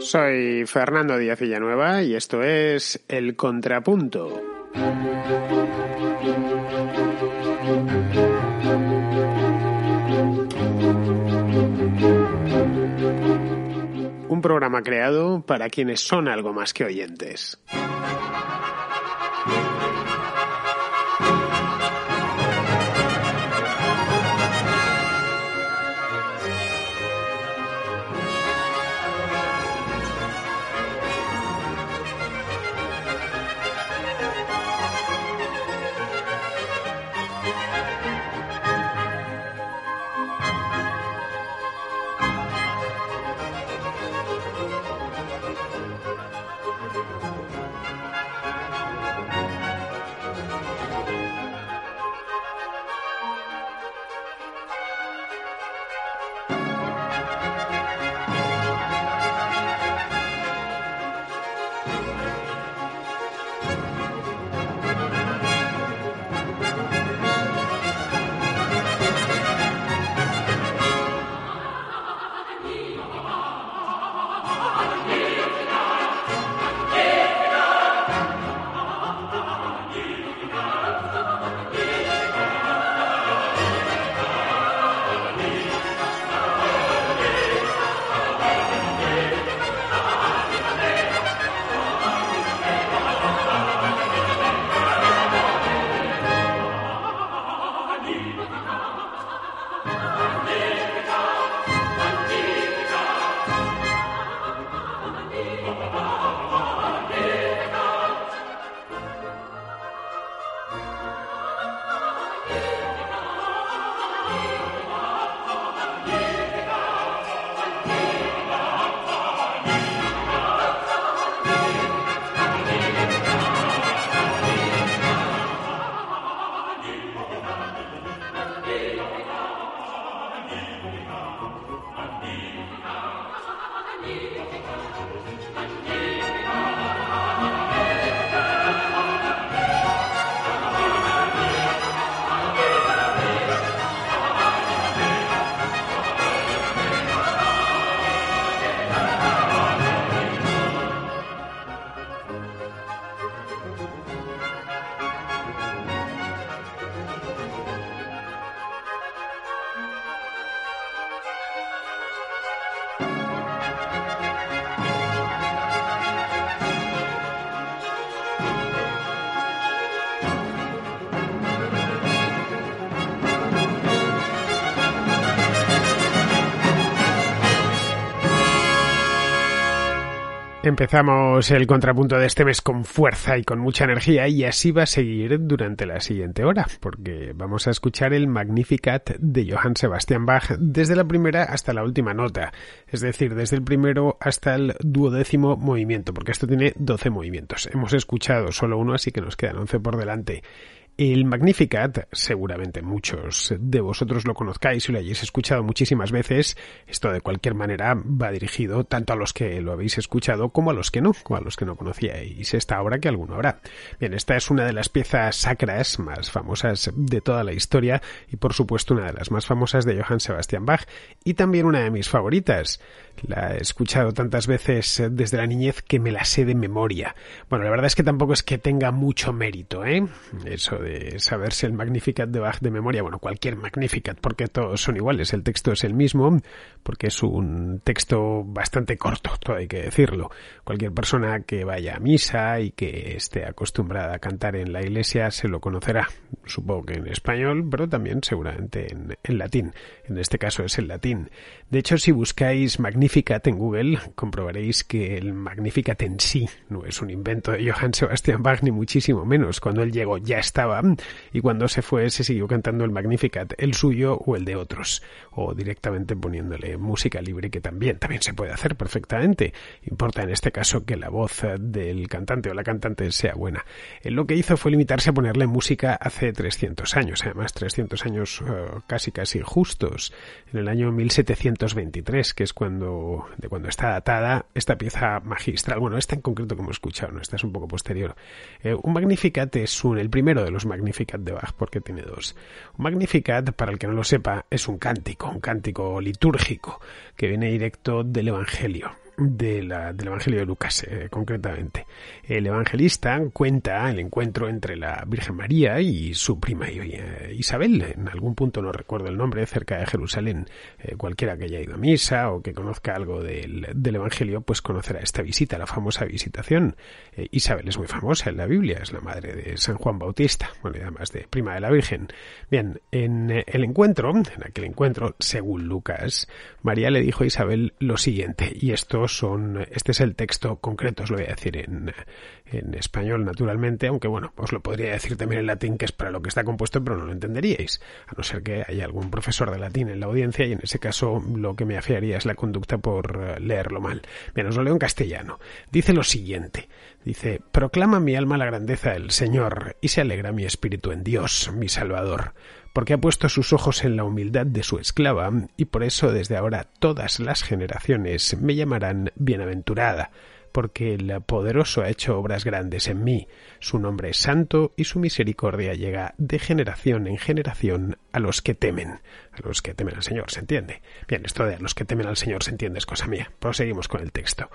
Soy Fernando Díaz Villanueva y esto es El Contrapunto. Un programa creado para quienes son algo más que oyentes. Empezamos el contrapunto de este mes con fuerza y con mucha energía y así va a seguir durante la siguiente hora, porque vamos a escuchar el Magnificat de Johann Sebastian Bach desde la primera hasta la última nota, es decir, desde el primero hasta el duodécimo movimiento, porque esto tiene 12 movimientos. Hemos escuchado solo uno, así que nos quedan 11 por delante. El Magnificat, seguramente muchos de vosotros lo conozcáis y lo hayáis escuchado muchísimas veces. Esto de cualquier manera va dirigido tanto a los que lo habéis escuchado como a los que no, como a los que no conocíais esta obra que alguno habrá. Bien, esta es una de las piezas sacras más famosas de toda la historia y por supuesto una de las más famosas de Johann Sebastian Bach y también una de mis favoritas. La he escuchado tantas veces desde la niñez que me la sé de memoria. Bueno, la verdad es que tampoco es que tenga mucho mérito, ¿eh? Eso de saberse el Magnificat de Bach de memoria, bueno, cualquier Magnificat, porque todos son iguales, el texto es el mismo, porque es un texto bastante corto, todo hay que decirlo. Cualquier persona que vaya a misa y que esté acostumbrada a cantar en la iglesia se lo conocerá, supongo que en español, pero también seguramente en, en latín. En este caso es el latín. De hecho, si buscáis Magnificat Magnificat en Google, comprobaréis que el Magnificat en sí no es un invento de Johann Sebastian Bach, ni muchísimo menos. Cuando él llegó ya estaba, y cuando se fue se siguió cantando el Magnificat, el suyo o el de otros, o directamente poniéndole música libre, que también, también se puede hacer perfectamente. Importa en este caso que la voz del cantante o la cantante sea buena. Él lo que hizo fue limitarse a ponerle música hace 300 años, además 300 años eh, casi casi justos, en el año 1723, que es cuando, de cuando está datada esta pieza magistral. Bueno, esta en concreto que hemos escuchado, ¿no? esta es un poco posterior. Eh, un Magnificat es un, el primero de los Magnificat de Bach, porque tiene dos. Un Magnificat, para el que no lo sepa, es un cántico, un cántico litúrgico, que viene directo del Evangelio del Evangelio de Lucas, eh, concretamente. El evangelista cuenta el encuentro entre la Virgen María y su prima eh, Isabel, en algún punto no recuerdo el nombre, cerca de Jerusalén. Eh, cualquiera que haya ido a misa o que conozca algo del, del Evangelio, pues conocerá esta visita, la famosa visitación. Isabel es muy famosa en la Biblia, es la madre de San Juan Bautista, bueno, y además de prima de la Virgen. Bien, en el encuentro, en aquel encuentro, según Lucas, María le dijo a Isabel lo siguiente, y esto son, este es el texto concreto, os lo voy a decir en, en español naturalmente, aunque bueno, os lo podría decir también en latín, que es para lo que está compuesto, pero no lo entenderíais, a no ser que haya algún profesor de latín en la audiencia y en ese caso lo que me afiaría es la conducta por eh, leerlo mal. Bien, os lo leo en castellano. Dice lo siguiente, dice, proclama mi alma la grandeza del Señor y se alegra mi espíritu en Dios, mi Salvador porque ha puesto sus ojos en la humildad de su esclava, y por eso desde ahora todas las generaciones me llamarán bienaventurada, porque el poderoso ha hecho obras grandes en mí, su nombre es santo y su misericordia llega de generación en generación a los que temen, a los que temen al Señor, ¿se entiende? Bien, esto de a los que temen al Señor se entiende es cosa mía. Proseguimos con el texto.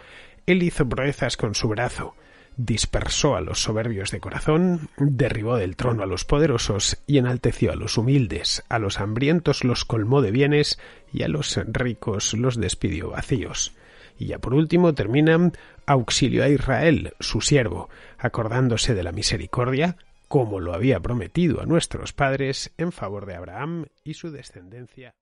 Él hizo proezas con su brazo, dispersó a los soberbios de corazón, derribó del trono a los poderosos y enalteció a los humildes, a los hambrientos los colmó de bienes y a los ricos los despidió vacíos. Y ya por último termina auxilio a Israel, su siervo, acordándose de la misericordia, como lo había prometido a nuestros padres en favor de Abraham y su descendencia.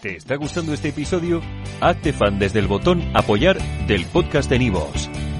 ¿Te está gustando este episodio? Hazte fan desde el botón apoyar del podcast de Nivos.